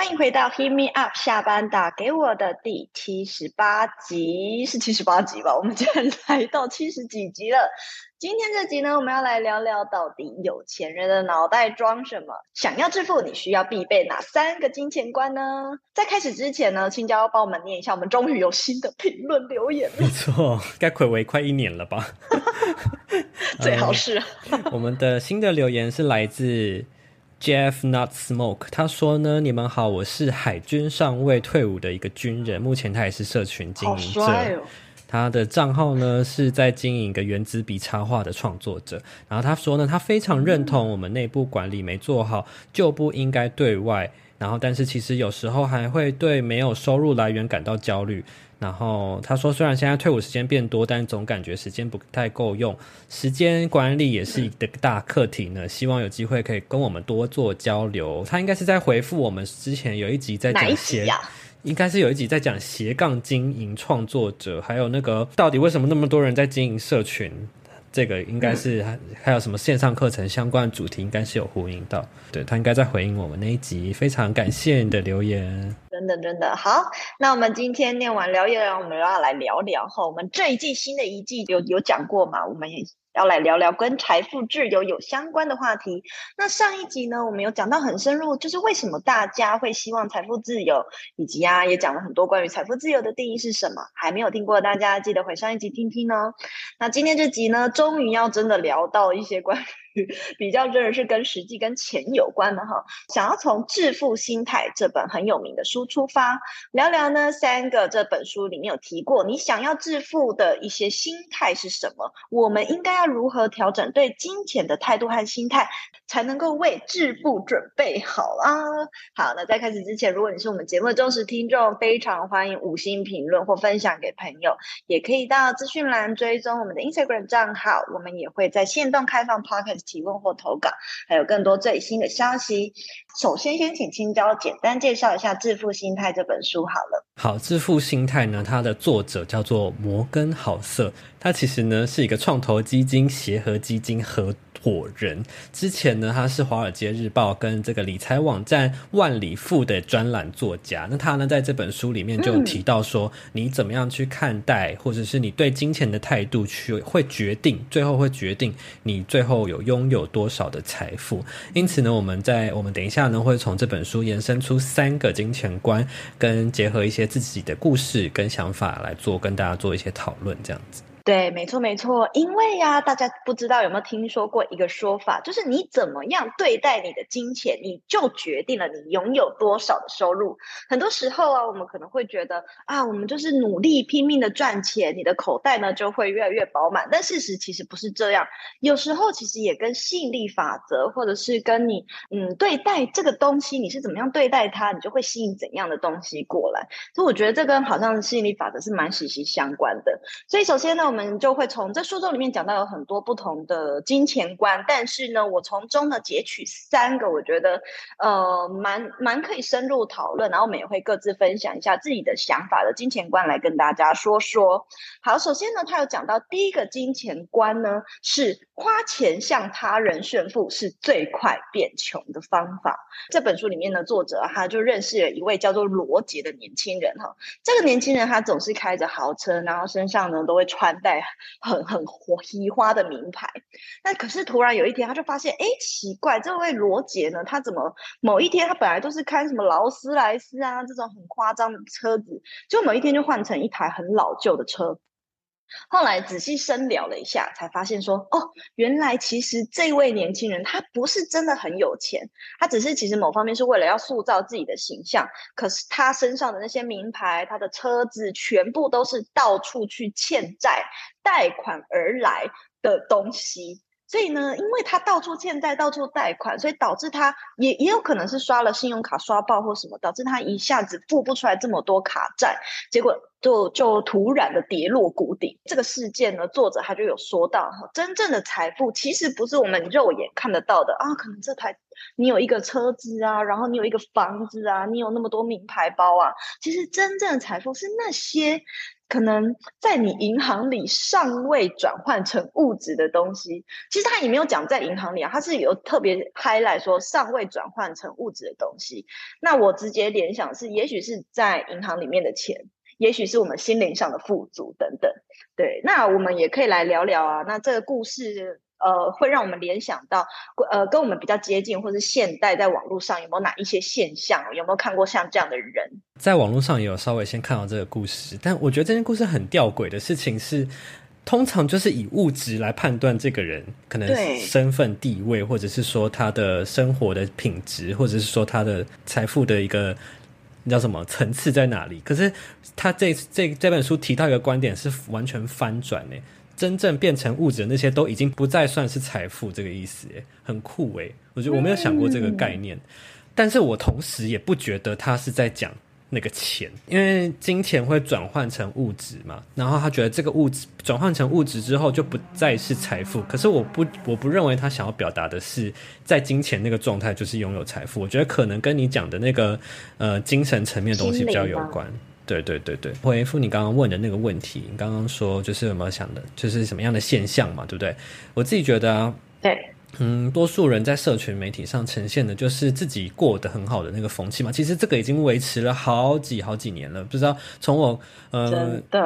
欢迎回到 Hit Me Up 下班打给我的第七十八集，是七十八集吧？我们竟然来到七十几集了。今天这集呢，我们要来聊聊到底有钱人的脑袋装什么？想要致富，你需要必备哪三个金钱观呢？在开始之前呢，青椒帮我们念一下，我们终于有新的评论留言了没，错，该暌违快一年了吧？最好是。我们的新的留言是来自 Jeff Not Smoke，他说呢：“你们好，我是海军上尉退伍的一个军人，目前他也是社群经好营者。哦！他的账号呢是在经营一个原子笔插画的创作者。然后他说呢，他非常认同我们内部管理没做好，就不应该对外。然后，但是其实有时候还会对没有收入来源感到焦虑。然后他说，虽然现在退伍时间变多，但总感觉时间不太够用，时间管理也是一个大课题呢。希望有机会可以跟我们多做交流。他应该是在回复我们之前有一集在讲斜应该是有一集在讲斜杠经营创作者，还有那个到底为什么那么多人在经营社群，这个应该是还还有什么线上课程相关的主题，应该是有呼应到。对他应该在回应我们那一集，非常感谢你的留言。真的真的好，那我们今天念完聊一聊，我们要来聊聊哈，我们这一季新的一季有有讲过嘛？我们也要来聊聊跟财富自由有相关的话题。那上一集呢，我们有讲到很深入，就是为什么大家会希望财富自由，以及啊也讲了很多关于财富自由的定义是什么。还没有听过大家记得回上一集听听哦。那今天这集呢，终于要真的聊到一些关于 比较真的是跟实际跟钱有关的哈。想要从《致富心态》这本很有名的书出发，聊聊呢三个这本书里面有提过，你想要致富的一些心态是什么？我们应该要如何调整对金钱的态度和心态，才能够为致富准备好啊？好，那在开始之前，如果你是我们节目的忠实听众，非常欢迎五星评论或分享给朋友，也可以到资讯栏追踪我们的 Instagram 账号，我们也会在线动开放 Podcast 提问或投稿，还有更多最新的消息。首先，先请青椒简单介绍一下《致富心态》这本书好了。好，致富心态呢，它的作者叫做摩根好色，他其实呢是一个创投基金协和基金合火人。之前呢，他是《华尔街日报》跟这个理财网站万里富的专栏作家。那他呢，在这本书里面就提到说，你怎么样去看待，或者是你对金钱的态度，去会决定最后会决定你最后有拥有多少的财富。因此呢，我们在我们等一下呢，会从这本书延伸出三个金钱观，跟结合一些自己的故事跟想法来做，跟大家做一些讨论，这样子。对，没错没错，因为呀、大家不知道有没有听说过一个说法，就是你怎么样对待你的金钱，你就决定了你拥有多少的收入。很多时候啊，我们可能会觉得啊，我们就是努力拼命的赚钱，你的口袋呢就会越来越饱满。但事实其实不是这样，有时候其实也跟吸引力法则，或者是跟你嗯对待这个东西，你是怎么样对待它，你就会吸引怎样的东西过来。所以我觉得这跟好像吸引力法则是蛮息息相关的。所以首先呢，我们就会从这书中里面讲到有很多不同的金钱观，但是呢，我从中呢截取三个，我觉得呃蛮蛮可以深入讨论，然后我们也会各自分享一下自己的想法的金钱观来跟大家说说。好，首先呢，他有讲到第一个金钱观呢是花钱向他人炫富是最快变穷的方法。这本书里面的作者啊他就认识了一位叫做罗杰的年轻人哈，这个年轻人他总是开着豪车，然后身上呢都会穿戴很很奇花的名牌。那可是突然有一天，他就发现，哎，奇怪，这位罗杰呢，他怎么某一天他本来都是开什么劳斯莱斯啊这种很夸张的车子，就某一天就换成一台很老旧的车。后来仔细深聊了一下，才发现说，哦，原来其实这位年轻人他不是真的很有钱，他只是其实某方面是为了要塑造自己的形象，可是他身上的那些名牌，他的车子全部都是到处去欠债、贷款而来的东西。所以呢，因为他到处欠债、到处贷款，所以导致他也也有可能是刷了信用卡刷爆或什么，导致他一下子付不出来这么多卡债，结果就就突然的跌落谷底。这个事件呢，作者他就有说到，真正的财富其实不是我们肉眼看得到的啊，可能这台你有一个车子啊，然后你有一个房子啊，你有那么多名牌包啊，其实真正的财富是那些。可能在你银行里尚未转换成物质的东西，其实他也没有讲在银行里啊，他是有特别 highlight 说尚未转换成物质的东西。那我直接联想是，也许是在银行里面的钱，也许是我们心灵上的富足等等。对，那我们也可以来聊聊啊。那这个故事。呃，会让我们联想到，呃，跟我们比较接近，或是现代在网络上有没有哪一些现象？有没有看过像这样的人？在网络上也有稍微先看到这个故事，但我觉得这件故事很吊诡的事情是，通常就是以物质来判断这个人可能身份地位，或者是说他的生活的品质，或者是说他的财富的一个叫什么层次在哪里。可是他这这这本书提到一个观点是完全翻转呢。真正变成物质的那些都已经不再算是财富这个意思，很酷诶。我觉得我没有想过这个概念，但是我同时也不觉得他是在讲那个钱，因为金钱会转换成物质嘛。然后他觉得这个物质转换成物质之后就不再是财富。可是我不我不认为他想要表达的是在金钱那个状态就是拥有财富。我觉得可能跟你讲的那个呃精神层面的东西比较有关。对对对对，回复你刚刚问的那个问题，你刚刚说就是有没有想的，就是什么样的现象嘛，对不对？我自己觉得啊，对，嗯，多数人在社群媒体上呈现的就是自己过得很好的那个风气嘛。其实这个已经维持了好几好几年了，不知道从我呃，真的，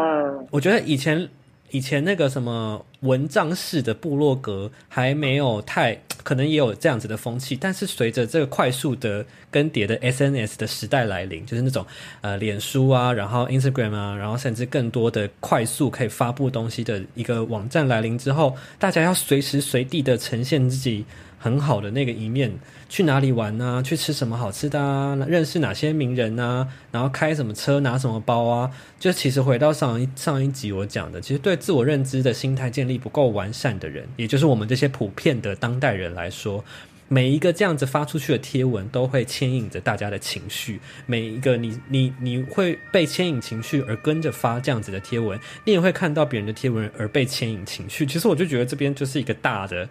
我觉得以前。以前那个什么文章式的部落格还没有太可能也有这样子的风气，但是随着这个快速的更迭的 SNS 的时代来临，就是那种呃脸书啊，然后 Instagram 啊，然后甚至更多的快速可以发布东西的一个网站来临之后，大家要随时随地的呈现自己。很好的那个一面，去哪里玩啊？去吃什么好吃的啊？认识哪些名人啊？然后开什么车，拿什么包啊？就其实回到上一上一集我讲的，其实对自我认知的心态建立不够完善的人，也就是我们这些普遍的当代人来说，每一个这样子发出去的贴文都会牵引着大家的情绪。每一个你你你会被牵引情绪而跟着发这样子的贴文，你也会看到别人的贴文而被牵引情绪。其实我就觉得这边就是一个大的。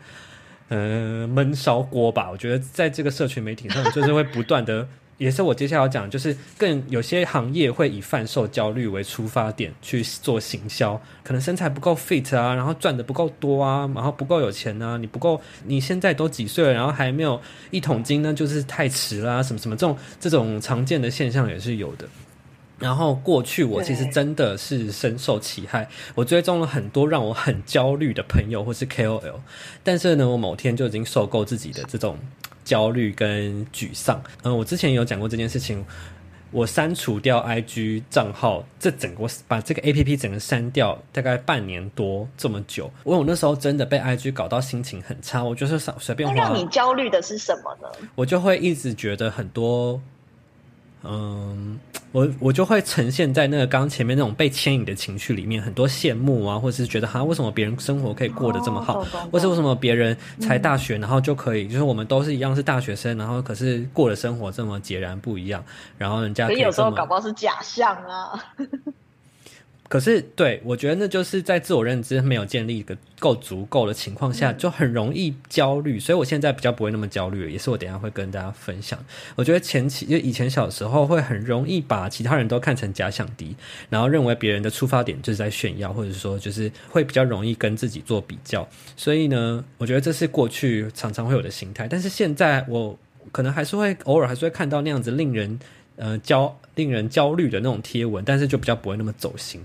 嗯，闷烧锅吧。我觉得在这个社群媒体上，就是会不断的，也是我接下来要讲，就是更有些行业会以贩售焦虑为出发点去做行销，可能身材不够 fit 啊，然后赚的不够多啊，然后不够有钱啊，你不够，你现在都几岁了，然后还没有一桶金呢，就是太迟啦，什么什么这种这种常见的现象也是有的。然后过去我其实真的是深受其害，我追踪了很多让我很焦虑的朋友或是 KOL，但是呢，我某天就已经受够自己的这种焦虑跟沮丧。嗯，我之前有讲过这件事情，我删除掉 IG 账号，这整个把这个 APP 整个删掉，大概半年多这么久。我我那时候真的被 IG 搞到心情很差，我就是随随便。让你焦虑的是什么呢？我就会一直觉得很多。嗯，我我就会呈现在那个刚前面那种被牵引的情绪里面，很多羡慕啊，或者是觉得哈，为什么别人生活可以过得这么好，或是为什么别人才大学然后就可以，就是我们都是一样是大学生，然后可是过的生活这么截然不一样，然后人家可以有时候搞不好是假象啊。可是，对我觉得那就是在自我认知没有建立一个够足够的情况下，就很容易焦虑。所以我现在比较不会那么焦虑，也是我等下会跟大家分享。我觉得前期就以前小时候会很容易把其他人都看成假想敌，然后认为别人的出发点就是在炫耀，或者说就是会比较容易跟自己做比较。所以呢，我觉得这是过去常常会有的心态。但是现在我可能还是会偶尔还是会看到那样子令人呃焦、令人焦虑的那种贴文，但是就比较不会那么走心。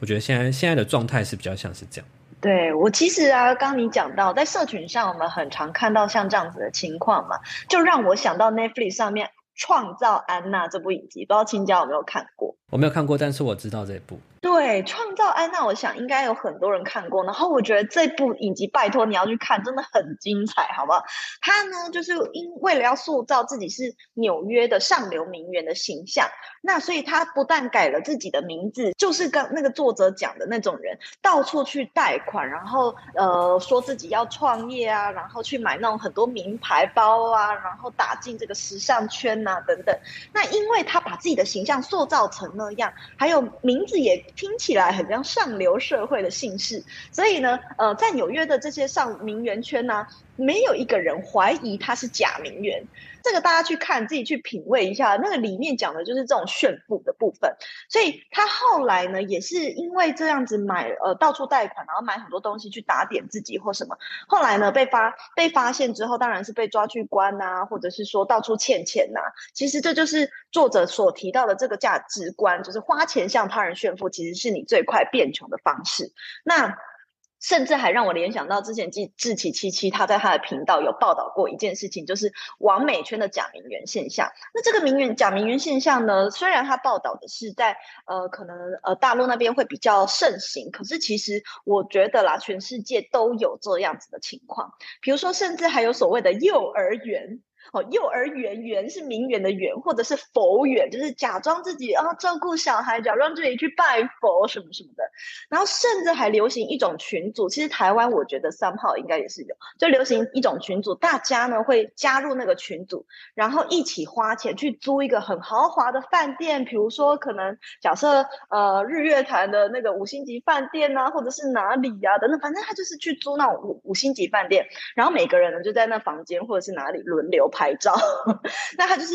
我觉得现在现在的状态是比较像是这样。对我其实啊，刚你讲到在社群上，我们很常看到像这样子的情况嘛，就让我想到 Netflix 上面《创造安娜》这部影集，不知道青椒有没有看过？我没有看过，但是我知道这部。对，创造安娜，我想应该有很多人看过。然后我觉得这部影集，拜托你要去看，真的很精彩，好不好？他呢，就是因为了要塑造自己是纽约的上流名媛的形象，那所以他不但改了自己的名字，就是跟那个作者讲的那种人，到处去贷款，然后呃说自己要创业啊，然后去买那种很多名牌包啊，然后打进这个时尚圈呐等等。那因为他把自己的形象塑造成那样，还有名字也。听起来很像上流社会的姓氏，所以呢，呃，在纽约的这些上名媛圈呢，没有一个人怀疑他是假名媛。这个大家去看，自己去品味一下。那个里面讲的就是这种炫富的部分。所以他后来呢，也是因为这样子买呃到处贷款，然后买很多东西去打点自己或什么。后来呢，被发被发现之后，当然是被抓去关呐，或者是说到处欠钱呐。其实这就是作者所提到的这个价值观，就是花钱向他人炫富，其实是你最快变穷的方式。那。甚至还让我联想到之前志志奇七七他在他的频道有报道过一件事情，就是王美圈的假名媛现象。那这个名媛假名媛现象呢，虽然他报道的是在呃可能呃大陆那边会比较盛行，可是其实我觉得啦，全世界都有这样子的情况。比如说，甚至还有所谓的幼儿园。哦，幼儿园园是名媛的园，或者是佛园，就是假装自己啊照顾小孩，假装自己去拜佛什么什么的。然后甚至还流行一种群组，其实台湾我觉得三号应该也是有，就流行一种群组，大家呢会加入那个群组，然后一起花钱去租一个很豪华的饭店，比如说可能假设呃日月潭的那个五星级饭店啊，或者是哪里呀等等，反正他就是去租那种五五星级饭店，然后每个人呢就在那房间或者是哪里轮流。拍照，那他就是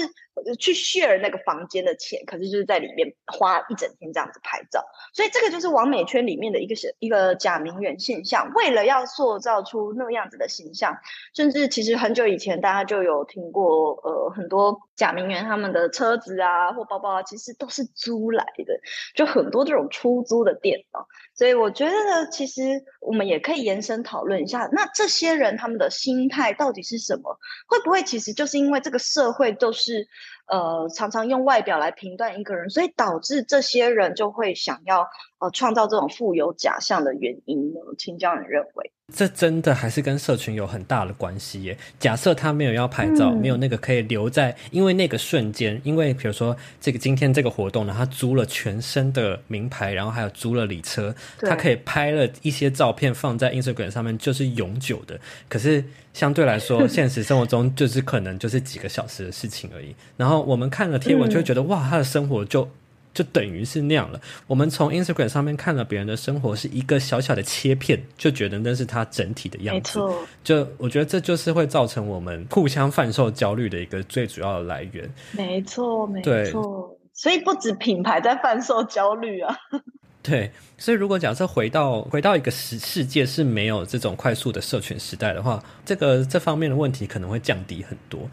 去 share 那个房间的钱，可是就是在里面花一整天这样子拍照，所以这个就是完美圈里面的一个是一个假名媛现象。为了要塑造出那样子的形象，甚至其实很久以前大家就有听过，呃，很多假名媛他们的车子啊或包包啊，其实都是租来的，就很多这种出租的店啊。所以我觉得其实我们也可以延伸讨论一下，那这些人他们的心态到底是什么？会不会其实就是因为这个社会都是，呃，常常用外表来评断一个人，所以导致这些人就会想要呃创造这种富有假象的原因呢？青椒人认为。这真的还是跟社群有很大的关系耶。假设他没有要拍照，没有那个可以留在，因为那个瞬间，因为比如说这个今天这个活动呢，他租了全身的名牌，然后还有租了礼车，他可以拍了一些照片放在 Instagram 上面，就是永久的。可是相对来说，现实生活中就是可能就是几个小时的事情而已。然后我们看了贴文，就会觉得哇，他的生活就。就等于是那样了。我们从 Instagram 上面看了别人的生活，是一个小小的切片，就觉得那是他整体的样子。就我觉得这就是会造成我们互相贩售焦虑的一个最主要的来源。没错，没错。所以不止品牌在贩售焦虑啊。对，所以如果假设回到回到一个世世界是没有这种快速的社群时代的话，这个这方面的问题可能会降低很多。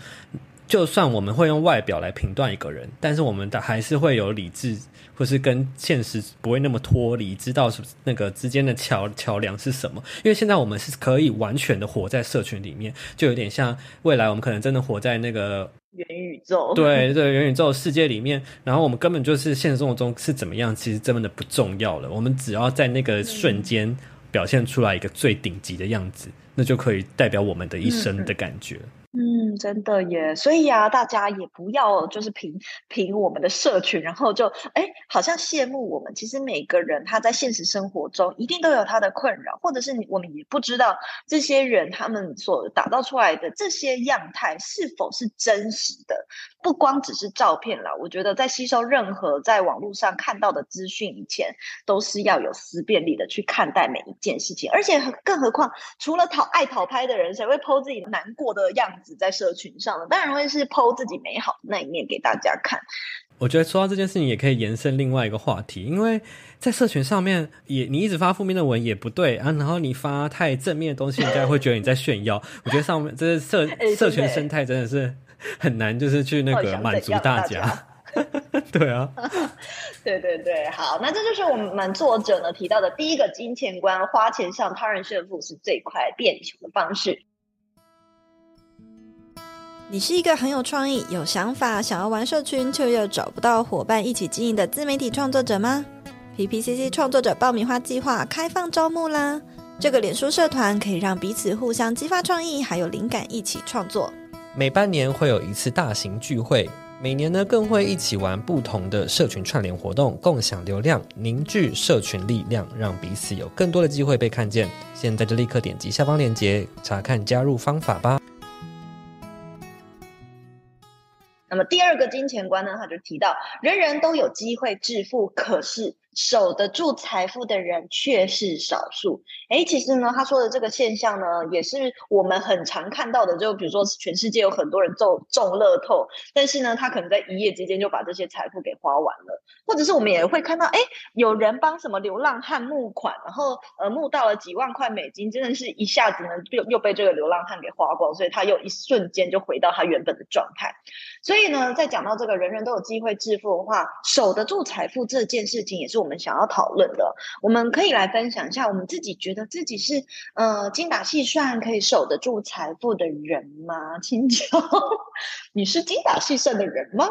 就算我们会用外表来评断一个人，但是我们的还是会有理智，或是跟现实不会那么脱离，知道是那个之间的桥桥梁是什么。因为现在我们是可以完全的活在社群里面，就有点像未来我们可能真的活在那个元宇宙。对对，元宇宙世界里面，然后我们根本就是现实生活中是怎么样，其实真的不重要了。我们只要在那个瞬间表现出来一个最顶级的样子，那就可以代表我们的一生的感觉。嗯，嗯真的耶，所以呀，大家也不要就是凭凭我们的社群，然后就哎，好像羡慕我们。其实每个人他在现实生活中一定都有他的困扰，或者是我们也不知道这些人他们所打造出来的这些样态是否是真实的。不光只是照片啦，我觉得在吸收任何在网络上看到的资讯以前，都是要有思辨力的去看待每一件事情。而且更何况，除了讨爱讨拍的人，谁会 PO 自己难过的样子在社群上呢？当然会是 PO 自己美好的那一面给大家看。我觉得说到这件事情，也可以延伸另外一个话题，因为在社群上面，也你一直发负面的文也不对啊，然后你发太正面的东西，人家会觉得你在炫耀。我觉得上面这是社 社群生态真的是。很难，就是去那个满足大家。对啊，对对对，好，那这就是我们作者呢提到的第一个金钱观：花钱向他人炫富是最快变穷的方式。你是一个很有创意、有想法、想要玩社群却又找不到伙伴一起经营的自媒体创作者吗？PPCC 创作者爆米花计划开放招募啦！这个脸书社团可以让彼此互相激发创意，还有灵感，一起创作。每半年会有一次大型聚会，每年呢更会一起玩不同的社群串联活动，共享流量，凝聚社群力量，让彼此有更多的机会被看见。现在就立刻点击下方链接，查看加入方法吧。那么第二个金钱观呢，他就提到，人人都有机会致富，可是。守得住财富的人却是少数。哎，其实呢，他说的这个现象呢，也是我们很常看到的。就比如说，全世界有很多人中中乐透，但是呢，他可能在一夜之间就把这些财富给花完了。或者是我们也会看到，哎，有人帮什么流浪汉募款，然后呃募到了几万块美金，真的是一下子呢又又被这个流浪汉给花光，所以他又一瞬间就回到他原本的状态。所以呢，在讲到这个人人都有机会致富的话，守得住财富这件事情，也是我们想要讨论的。我们可以来分享一下，我们自己觉得自己是呃精打细算可以守得住财富的人吗？青椒，你是精打细算的人吗？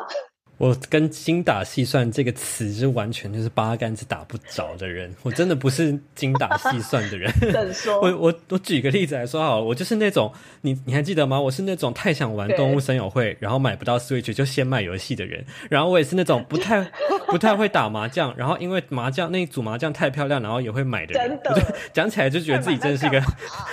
我跟精打细算这个词是完全就是八竿子打不着的人，我真的不是精打细算的人。我我我举个例子来说好了，我就是那种你你还记得吗？我是那种太想玩动物森友会，然后买不到 Switch 就先买游戏的人。然后我也是那种不太 不太会打麻将，然后因为麻将那一组麻将太漂亮，然后也会买的人。讲起来就觉得自己真的是一个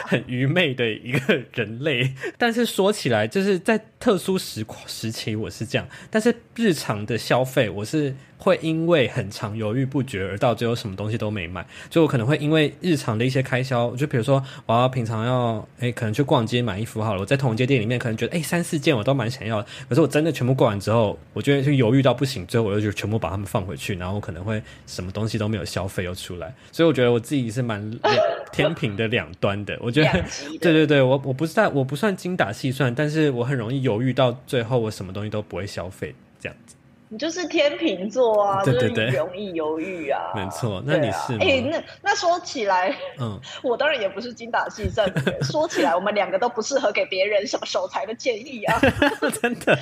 很愚昧的一个人类。但是说起来，就是在特殊时时期我是这样，但是日。常的消费，我是。会因为很常犹豫不决而到最后什么东西都没买，就我可能会因为日常的一些开销，就比如说我要平常要哎可能去逛街买衣服好了，我在同一间店里面可能觉得哎三四件我都蛮想要，可是我真的全部逛完之后，我觉得就犹豫到不行，最后我又就全部把它们放回去，然后我可能会什么东西都没有消费又出来，所以我觉得我自己是蛮 天平的两端的，我觉得对对对，我我不是在我不算精打细算，但是我很容易犹豫到最后我什么东西都不会消费这样子。你就是天秤座啊，就是容易犹豫啊。没错，那你是？哎，那那说起来，嗯，我当然也不是精打细算。说起来，我们两个都不适合给别人什么守财的建议啊。真的。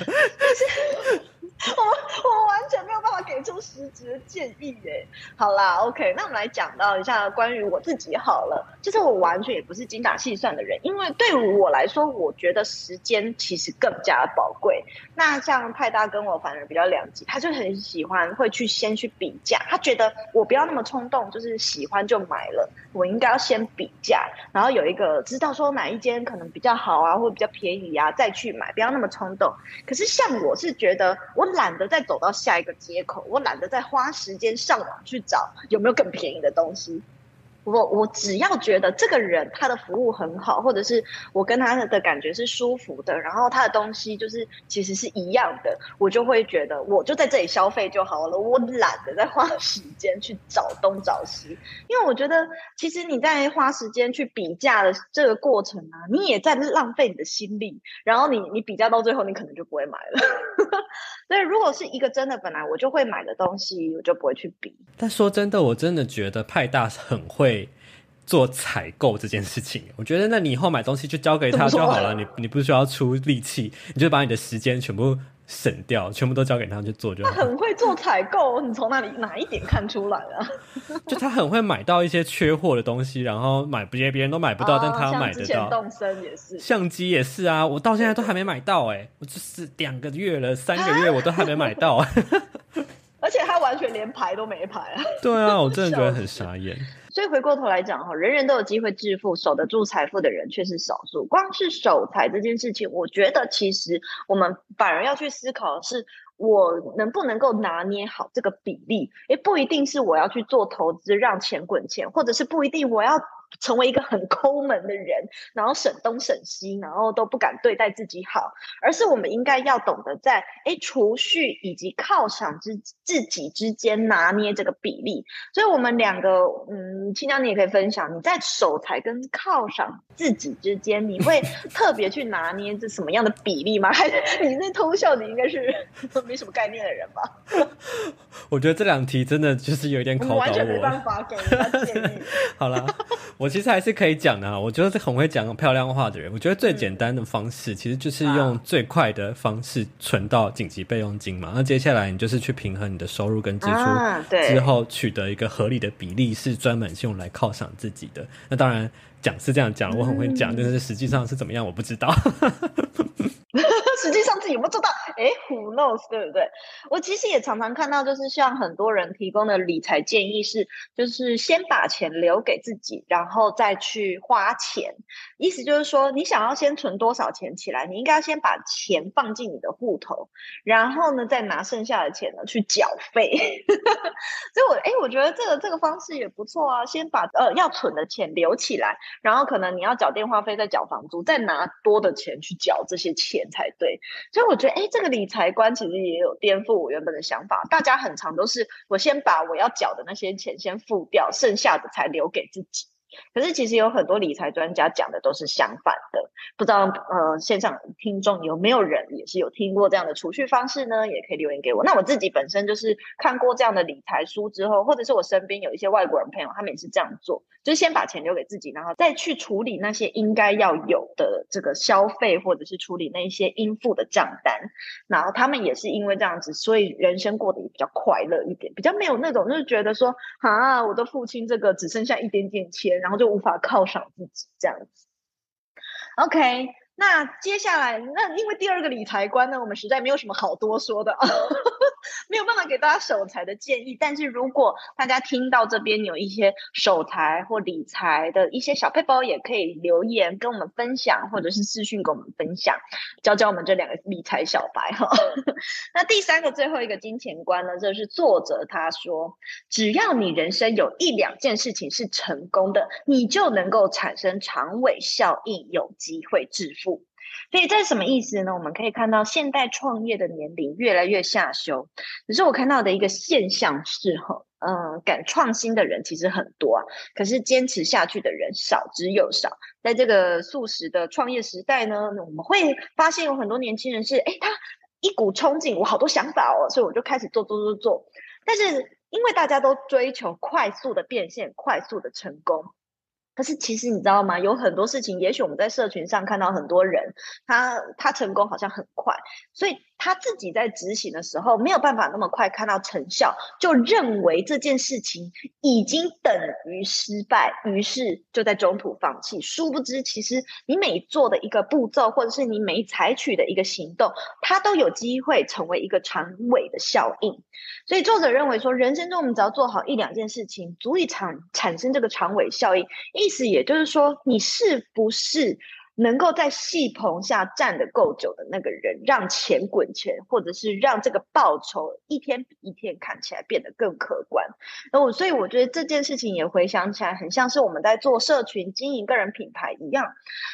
我我完全没有办法给出实质的建议耶。好啦，OK，那我们来讲到一下关于我自己好了。就是我完全也不是精打细算的人，因为对我来说，我觉得时间其实更加宝贵。那像派大跟我反而比较两极，他就很喜欢会去先去比价，他觉得我不要那么冲动，就是喜欢就买了，我应该要先比价，然后有一个知道说哪一间可能比较好啊，或比较便宜啊，再去买，不要那么冲动。可是像我是觉得我。懒得再走到下一个接口，我懒得再花时间上网去找有没有更便宜的东西。我我只要觉得这个人他的服务很好，或者是我跟他的感觉是舒服的，然后他的东西就是其实是一样的，我就会觉得我就在这里消费就好了。我懒得再花时间去找东找西，因为我觉得其实你在花时间去比价的这个过程啊，你也在浪费你的心力。然后你你比价到最后，你可能就不会买了。所以如果是一个真的本来我就会买的东西，我就不会去比。但说真的，我真的觉得派大很会。做采购这件事情，我觉得那你以后买东西就交给他就好了，你你不需要出力气，你就把你的时间全部省掉，全部都交给他去做就好。他很会做采购，你从哪里哪一点看出来啊？就他很会买到一些缺货的东西，然后买别别人都买不到，但他买得到。动身也是，相机也是啊，我到现在都还没买到哎，我就是两个月了，三个月 我都还没买到，而且他完全连排都没排啊。对啊，我真的觉得很傻眼。所以回过头来讲哈，人人都有机会致富，守得住财富的人却是少数。光是守财这件事情，我觉得其实我们反而要去思考的是，我能不能够拿捏好这个比例？也不一定是我要去做投资让钱滚钱，或者是不一定我要。成为一个很 抠门的人，然后省东省西，然后都不敢对待自己好，而是我们应该要懂得在哎储蓄以及犒赏之自己之间拿捏这个比例。所以，我们两个，嗯，青江你也可以分享，你在守财跟犒赏自己之间，你会 特别去拿捏这什么样的比例吗？还是你那偷笑，你应该是没什么概念的人吧？我觉得这两题真的就是有点考倒我，完全没办法给他建议。好了。我其实还是可以讲的啊，我觉得是很会讲漂亮话的人。我觉得最简单的方式，其实就是用最快的方式存到紧急备用金嘛。那接下来你就是去平衡你的收入跟支出，啊之后取得一个合理的比例，是专门用来犒赏自己的。那当然讲是这样讲，我很会讲，但是实际上是怎么样，我不知道。实际上自己有没有做到？哎，Who knows，对不对？我其实也常常看到，就是像很多人提供的理财建议是，就是先把钱留给自己，然后再去花钱。意思就是说，你想要先存多少钱起来，你应该要先把钱放进你的户头，然后呢，再拿剩下的钱呢去缴费。所以我，哎，我觉得这个这个方式也不错啊。先把呃要存的钱留起来，然后可能你要缴电话费，再缴房租，再拿多的钱去缴这些钱才对。所以我觉得，哎，这个理财观其实也有颠覆我原本的想法。大家很常都是我先把我要缴的那些钱先付掉，剩下的才留给自己。可是其实有很多理财专家讲的都是相反的，不知道呃线上听众有没有人也是有听过这样的储蓄方式呢？也可以留言给我。那我自己本身就是看过这样的理财书之后，或者是我身边有一些外国人朋友，他们也是这样做，就是先把钱留给自己，然后再去处理那些应该要有的这个消费，或者是处理那一些应付的账单。然后他们也是因为这样子，所以人生过得也比较快乐一点，比较没有那种就是觉得说啊，我的父亲这个只剩下一点点钱，然后就无法犒赏自己这样子。OK，那接下来，那因为第二个理财观呢，我们实在没有什么好多说的，没有办法给大家守财的建议。但是如果大家听到这边有一些守财或理财的一些小配包，也可以留言跟我们分享，或者是私讯跟我们分享，教教我们这两个理财小白哈。那第三个最后一个金钱观呢，就是作者他说，只要你人生有一两件事情是成功的，你就能够产生长尾效应，有机会致富。所以这是什么意思呢？我们可以看到现代创业的年龄越来越下修，可是我看到的一个现象是哈，嗯，敢创新的人其实很多啊，可是坚持下去的人少之又少。在这个素食的创业时代呢，我们会发现有很多年轻人是，哎，他一股冲劲，我好多想法哦，所以我就开始做做做做。但是因为大家都追求快速的变现、快速的成功。可是其实你知道吗？有很多事情，也许我们在社群上看到很多人，他他成功好像很快，所以他自己在执行的时候没有办法那么快看到成效，就认为这件事情已经等于失败，于是就在中途放弃。殊不知，其实你每做的一个步骤，或者是你每采取的一个行动，它都有机会成为一个长尾的效应。所以作者认为说，人生中我们只要做好一两件事情，足以产产生这个长尾效应。意思也就是说，你是不是能够在戏棚下站得够久的那个人，让钱滚钱，或者是让这个报酬一天比一天看起来变得更可观？那我所以我觉得这件事情也回想起来，很像是我们在做社群经营个人品牌一样。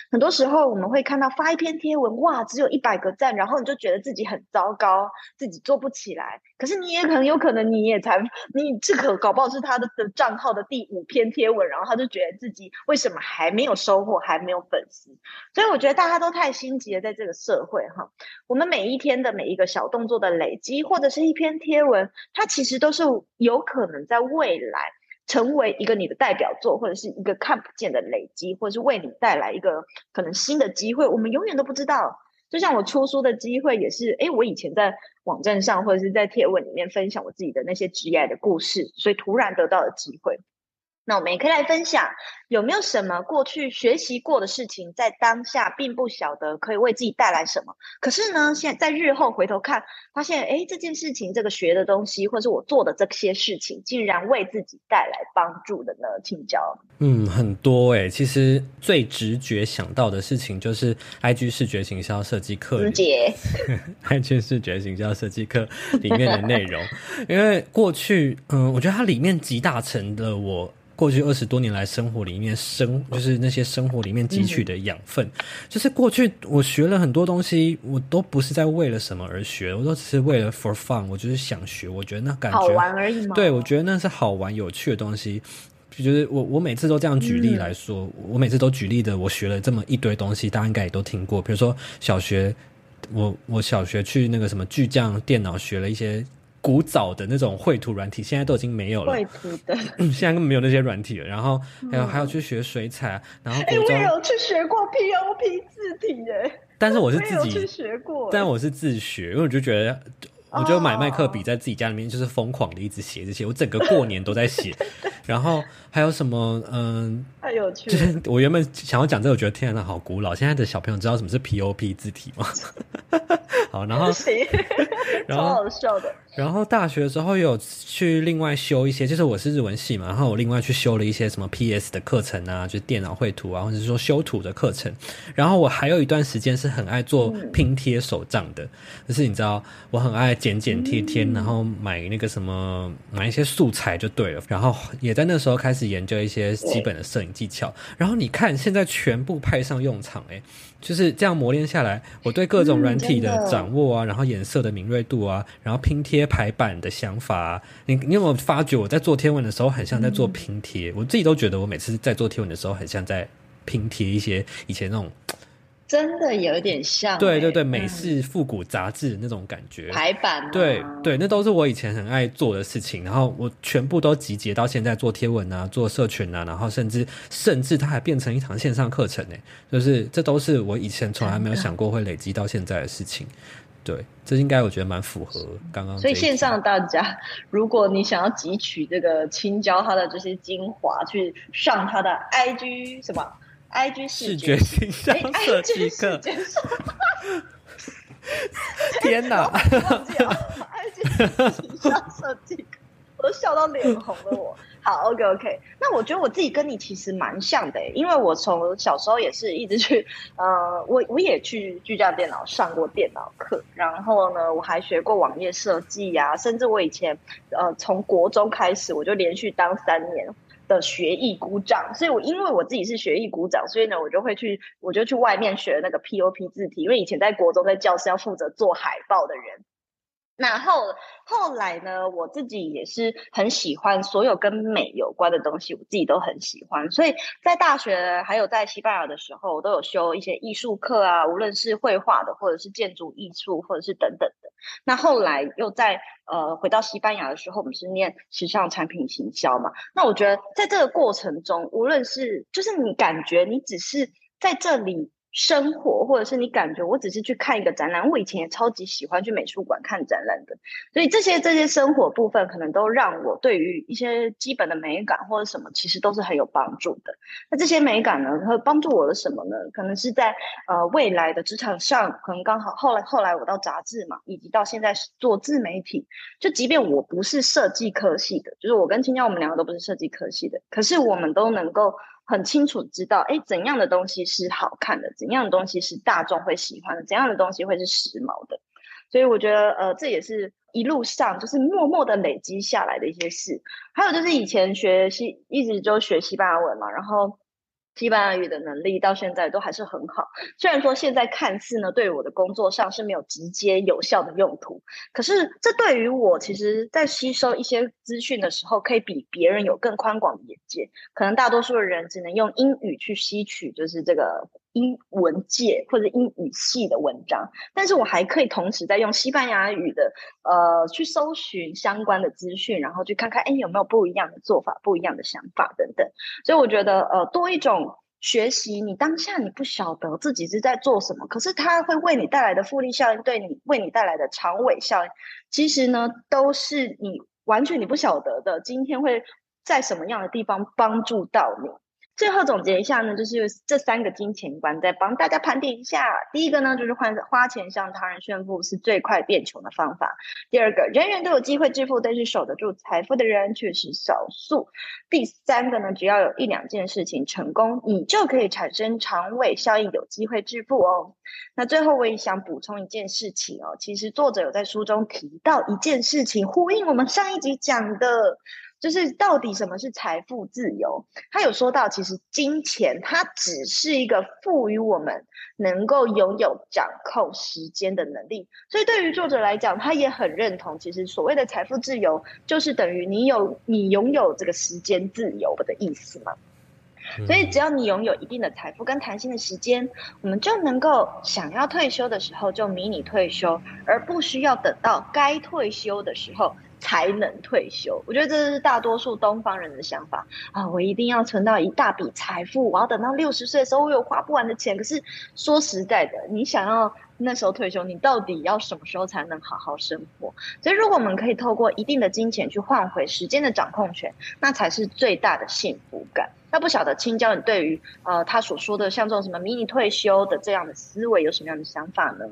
很多时候我们会看到发一篇贴文，哇，只有一百个赞，然后你就觉得自己很糟糕，自己做不起来。可是你也可能有可能你也才你这个搞不好是他的的账号的第五篇贴文，然后他就觉得自己为什么还没有收获，还没有粉丝。所以我觉得大家都太心急了，在这个社会哈，我们每一天的每一个小动作的累积，或者是一篇贴文，它其实都是有可能在未来成为一个你的代表作，或者是一个看不见的累积，或者是为你带来一个可能新的机会，我们永远都不知道。就像我出书的机会也是，诶，我以前在网站上或者是在贴文里面分享我自己的那些职业的故事，所以突然得到了机会。那我们也可以来分享，有没有什么过去学习过的事情，在当下并不晓得可以为自己带来什么，可是呢，现在在日后回头看，发现诶这件事情，这个学的东西，或是我做的这些事情，竟然为自己带来帮助的呢？请教。嗯，很多诶、其实最直觉想到的事情就是 IG 视觉行销设计课里直接 IG 视觉行销设计课里面的内容，因为过去，嗯，我觉得它里面集大成的我。过去二十多年来，生活里面生就是那些生活里面汲取的养分，就是过去我学了很多东西，我都不是在为了什么而学，我都只是为了 for fun，我就是想学，我觉得那感觉好玩而已嘛。对，我觉得那是好玩有趣的东西。就是我我每次都这样举例来说，我每次都举例的，我学了这么一堆东西，大家应该也都听过。比如说小学，我我小学去那个什么巨匠电脑学了一些古早的那种绘图软体，现在都已经没有了。绘图的，现在根本没有那些软体了。然后还有还有去学水彩，然后我也，有去学过 POP 字体耶，但是我是自己，学过，但我是自学，因为我就觉得。我就买麦克笔在自己家里面就是疯狂的一直写这些，我整个过年都在写，然后还有什么嗯，太有趣了。就是我原本想要讲这个，我觉得天呐，好古老。现在的小朋友知道什么是 POP 字体吗？好，然后？然后好笑的。然后大学的时候有去另外修一些，就是我是日文系嘛，然后我另外去修了一些什么 PS 的课程啊，就是电脑绘图啊，或者是说修图的课程。然后我还有一段时间是很爱做拼贴手账的，就是你知道我很爱剪剪贴贴，然后买那个什么买一些素材就对了。然后也在那时候开始研究一些基本的摄影技巧。然后你看现在全部派上用场、欸，就是这样磨练下来，我对各种嗯软体的掌握啊，然后颜色的敏锐度啊，然后拼贴排版的想法啊，你你有没有发觉我在做天文的时候很像在做拼贴？我自己都觉得我每次在做天文的时候很像在拼贴一些以前那种真的有点像、对对对嗯美式复古杂志那种感觉。排版、啊，对对，那都是我以前很爱做的事情，然后我全部都集结到现在做贴文啊，做社群啊，然后甚至甚至它还变成一堂线上课程呢，就是这都是我以前从来没有想过会累积到现在的事情。对，这应该我觉得蛮符合刚刚。所以线上大家，如果你想要汲取这个青椒它的这些精华，去上它的 IG 什么 IG 视觉觉形象哎设计课，天哪！忘记了 IG 形象设计课，我都笑到脸红了我。好，OK OK，那我觉得我自己跟你其实蛮像的欸，因为我从小时候也是一直去，呃，我我也去巨匠电脑上过电脑课，然后呢，我还学过网页设计呀、甚至我以前呃从国中开始，我就连续当三年。的学艺鼓掌，所以我因为我自己是学艺鼓掌，所以呢，我就会去，我就去外面学那个 POP 字体，因为以前在国中在教室要负责做海报的人，那后后来呢，我自己也是很喜欢所有跟美有关的东西，我自己都很喜欢。所以在大学还有在西班牙的时候，我都有修一些艺术课啊，无论是绘画的，或者是建筑艺术，或者是等等的。那后来又在呃回到西班牙的时候，我们是念时尚产品行销嘛。那我觉得在这个过程中，无论是就是你感觉你只是在这里。生活，或者是你感觉我只是去看一个展览，我以前也超级喜欢去美术馆看展览的，所以这些这些生活部分可能都让我对于一些基本的美感或者什么，其实都是很有帮助的。那这些美感呢，会帮助我的什么呢？可能是在呃未来的职场上，可能刚好后来后来我到杂志嘛，以及到现在做自媒体，就即便我不是设计科系的，就是我跟青椒我们两个都不是设计科系的，可是我们都能够。很清楚知道，哎，怎样的东西是好看的，怎样的东西是大众会喜欢的，怎样的东西会是时髦的。所以我觉得，呃，这也是一路上就是默默的累积下来的一些事。还有就是以前学习，一直就学西班牙文嘛，然后西班牙语的能力到现在都还是很好。虽然说现在看似呢，对于我的工作上是没有直接有效的用途，可是这对于我其实在吸收一些资讯的时候，可以比别人有更宽广的眼界。可能大多数的人只能用英语去吸取，就是这个英文界或者英语系的文章，但是我还可以同时在用西班牙语的呃去搜寻相关的资讯，然后去看看哎有没有不一样的做法、不一样的想法等等。所以我觉得呃多一种。学习，你当下你不晓得自己是在做什么，可是它会为你带来的复利效应，对你为你带来的长尾效应，其实呢都是你完全你不晓得的。今天会在什么样的地方帮助到你？最后总结一下呢，就是这三个金钱观，再帮大家盘点一下。第一个呢，就是花花钱向他人炫富是最快变穷的方法。第二个，人人都有机会致富，但是守得住财富的人却是少数。第三个呢，只要有一两件事情成功，你就可以产生长尾效应，有机会致富哦。那最后我也想补充一件事情哦，其实作者有在书中提到一件事情，呼应我们上一集讲的。就是到底什么是财富自由？他有说到，其实金钱它只是一个赋予我们能够拥有掌控时间的能力。所以对于作者来讲，他也很认同，其实所谓的财富自由，就是等于你有你拥有这个时间自由的意思嘛。所以只要你拥有一定的财富跟弹性的时间，我们就能够想要退休的时候就迷你退休，而不需要等到该退休的时候。才能退休，我觉得这是大多数东方人的想法啊！我一定要存到一大笔财富，我要等到六十岁的时候，我有花不完的钱。可是说实在的，你想要那时候退休，你到底要什么时候才能好好生活？所以，如果我们可以透过一定的金钱去换回时间的掌控权，那才是最大的幸福感。那不晓得青椒，你对于呃他所说的像这种什么迷你退休的这样的思维，有什么样的想法呢？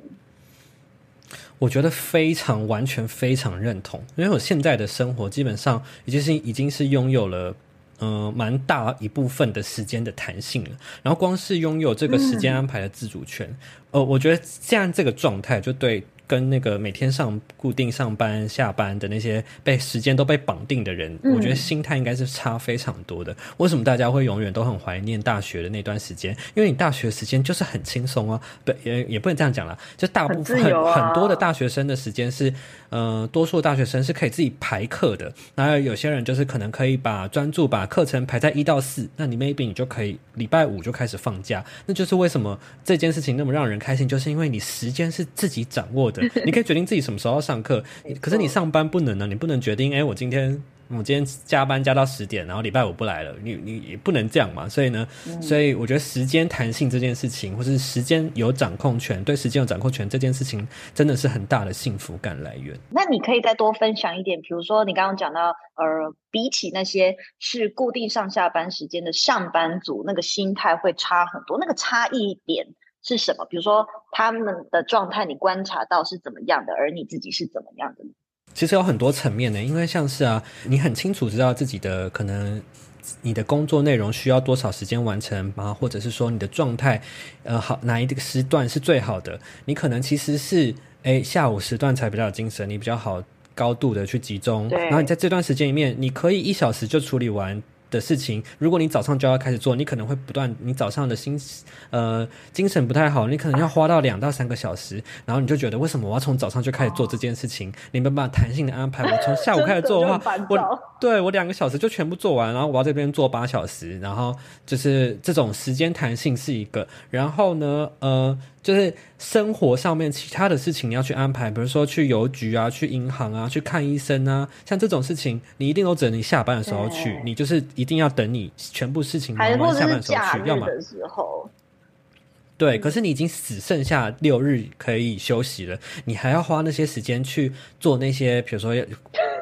我觉得非常完全非常认同，因为我现在的生活基本上已经是已经是拥有了，嗯，蛮大一部分的时间的弹性了。然后光是拥有这个时间安排的自主权，呃，我觉得这样这个状态就对。跟那个每天上固定上班下班的那些被时间都被绑定的人，我觉得心态应该是差非常多的。为什么大家会永远都很怀念大学的那段时间？因为你大学时间就是很轻松啊，不也也不能这样讲了，就大部分很很多的大学生的时间是，呃，多数大学生是可以自己排课的。然后有些人就是可能可以把专注把课程排在一到四，那你 maybe 你就可以礼拜五就开始放假。那就是为什么这件事情那么让人开心，就是因为你时间是自己掌握的。你可以决定自己什么时候要上课，可是你上班不能呢？你不能决定，哎，我今天我今天加班加到十点，然后礼拜五不来了，你你也不能这样嘛。所以呢，所以我觉得时间弹性这件事情，或是时间有掌控权，对时间有掌控权这件事情，真的是很大的幸福感来源。那你可以再多分享一点，比如说你刚刚讲到，呃，比起那些是固定上下班时间的上班族，那个心态会差很多，那个差异点。是什么？比如说他们的状态，你观察到是怎么样的，而你自己是怎么样的？其实有很多层面的，因为像是啊，你很清楚知道自己的可能，你的工作内容需要多少时间完成吗？或者是说你的状态，呃，好哪一个时段是最好的？你可能其实是诶下午时段才比较有精神，你比较好高度的去集中，然后你在这段时间里面，你可以一小时就处理完。的事情，如果你早上就要开始做，你可能会不断，你早上的心呃精神不太好，你可能要花到两到三个小时，然后你就觉得为什么我要从早上就开始做这件事情？你没办法弹性的安排，我从下午开始做的话，我对我两个小时就全部做完，然后我要这边做八小时，然后就是这种时间弹性是一个，然后呢，呃。就是生活上面其他的事情你要去安排，比如说去邮局啊、去银行啊、去看医生啊，像这种事情，你一定都只能你下班的时候去，你就是一定要等你全部事情忙完下班的时候去，要么的时候。对，可是你已经只剩下六日可以休息了，你还要花那些时间去做那些，比如说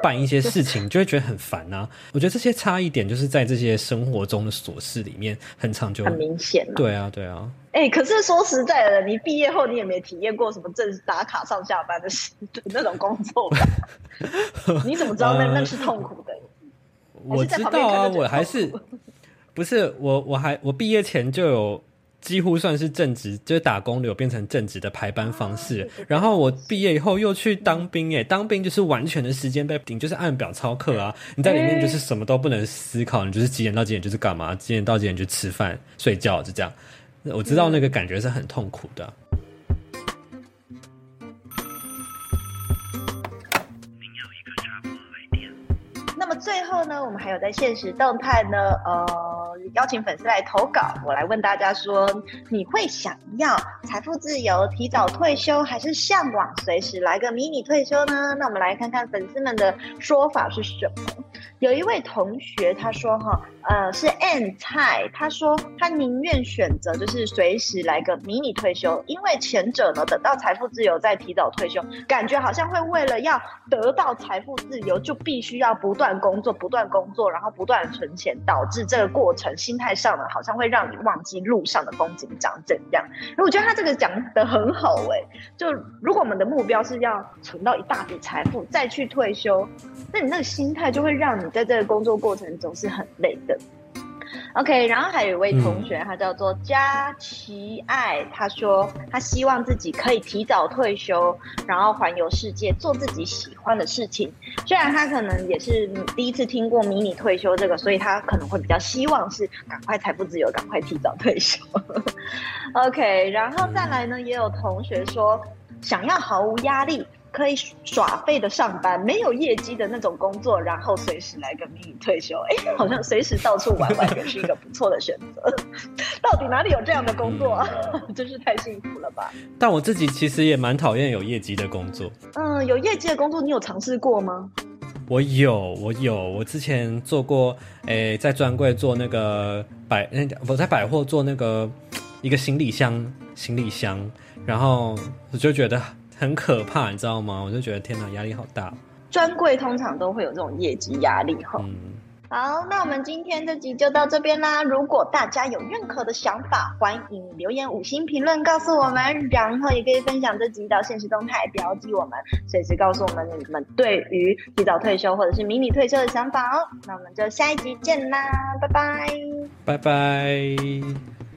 办一些事情，就会觉得很烦呐。我觉得这些差异点就是在这些生活中的琐事里面很长久，很明显。对啊，对啊。哎，可是说实在的，你毕业后你也没体验过什么正打卡上下班的 那种工作吧？你怎么知道那那是痛苦的？我知道啊，我还是不是我我还我毕业前就有。几乎算是正职，就是打工流变成正职的排班方式。然后我毕业以后又去当兵，哎，当兵就是完全的时间被顶，就是按表操课啊。你在里面就是什么都不能思考，你就是几点到几点就是干嘛，几点到几点就吃饭睡觉，就这样。我知道那个感觉是很痛苦的。那么最后呢，我们还有在现实动态呢，呃。邀请粉丝来投稿，我来问大家说：你会想要财富自由、提早退休，还是向往随时来个迷你退休呢？那我们来看看粉丝们的说法是什么。有一位同学他说：哈，呃，是 N 菜，他说他宁愿选择就是随时来个迷你退休，因为前者呢，等到财富自由再提早退休，感觉好像会为了要得到财富自由，就必须要不断工作、不断工作，然后不断存钱，导致这个过程。心态上呢，好像会让你忘记路上的风景长怎样。我觉得他这个讲的很好哎，就如果我们的目标是要存到一大笔财富再去退休，那你那个心态就会让你在这个工作过程中是很累的。OK，然后还有一位同学，他叫做佳琪爱，他说他希望自己可以提早退休，然后环游世界，做自己喜欢的事情。虽然他可能也是第一次听过迷你退休这个，所以他可能会比较希望是赶快财富自由，赶快提早退休。OK，然后再来呢，也有同学说想要毫无压力。可以耍废的上班，没有业绩的那种工作，然后随时来个迷你退休，哎，好像随时到处玩玩也是一个不错的选择。到底哪里有这样的工作啊？真是太幸福了吧！但我自己其实也蛮讨厌有业绩的工作。嗯，有业绩的工作你有尝试过吗？我有，我有，我之前做过，诶，在专柜做那个百，我在百货做那个一个行李箱，行李箱，然后我就觉得很可怕，你知道吗？我就觉得天哪，压力好大。专柜通常都会有这种业绩压力，哈。嗯。好，那我们今天这集就到这边啦。如果大家有任何的想法，欢迎留言五星评论告诉我们，然后也可以分享这集到现实动态标记我们，随时告诉我们你们对于提早退休或者是迷你退休的想法哦。那我们就下一集见啦，拜拜，拜拜。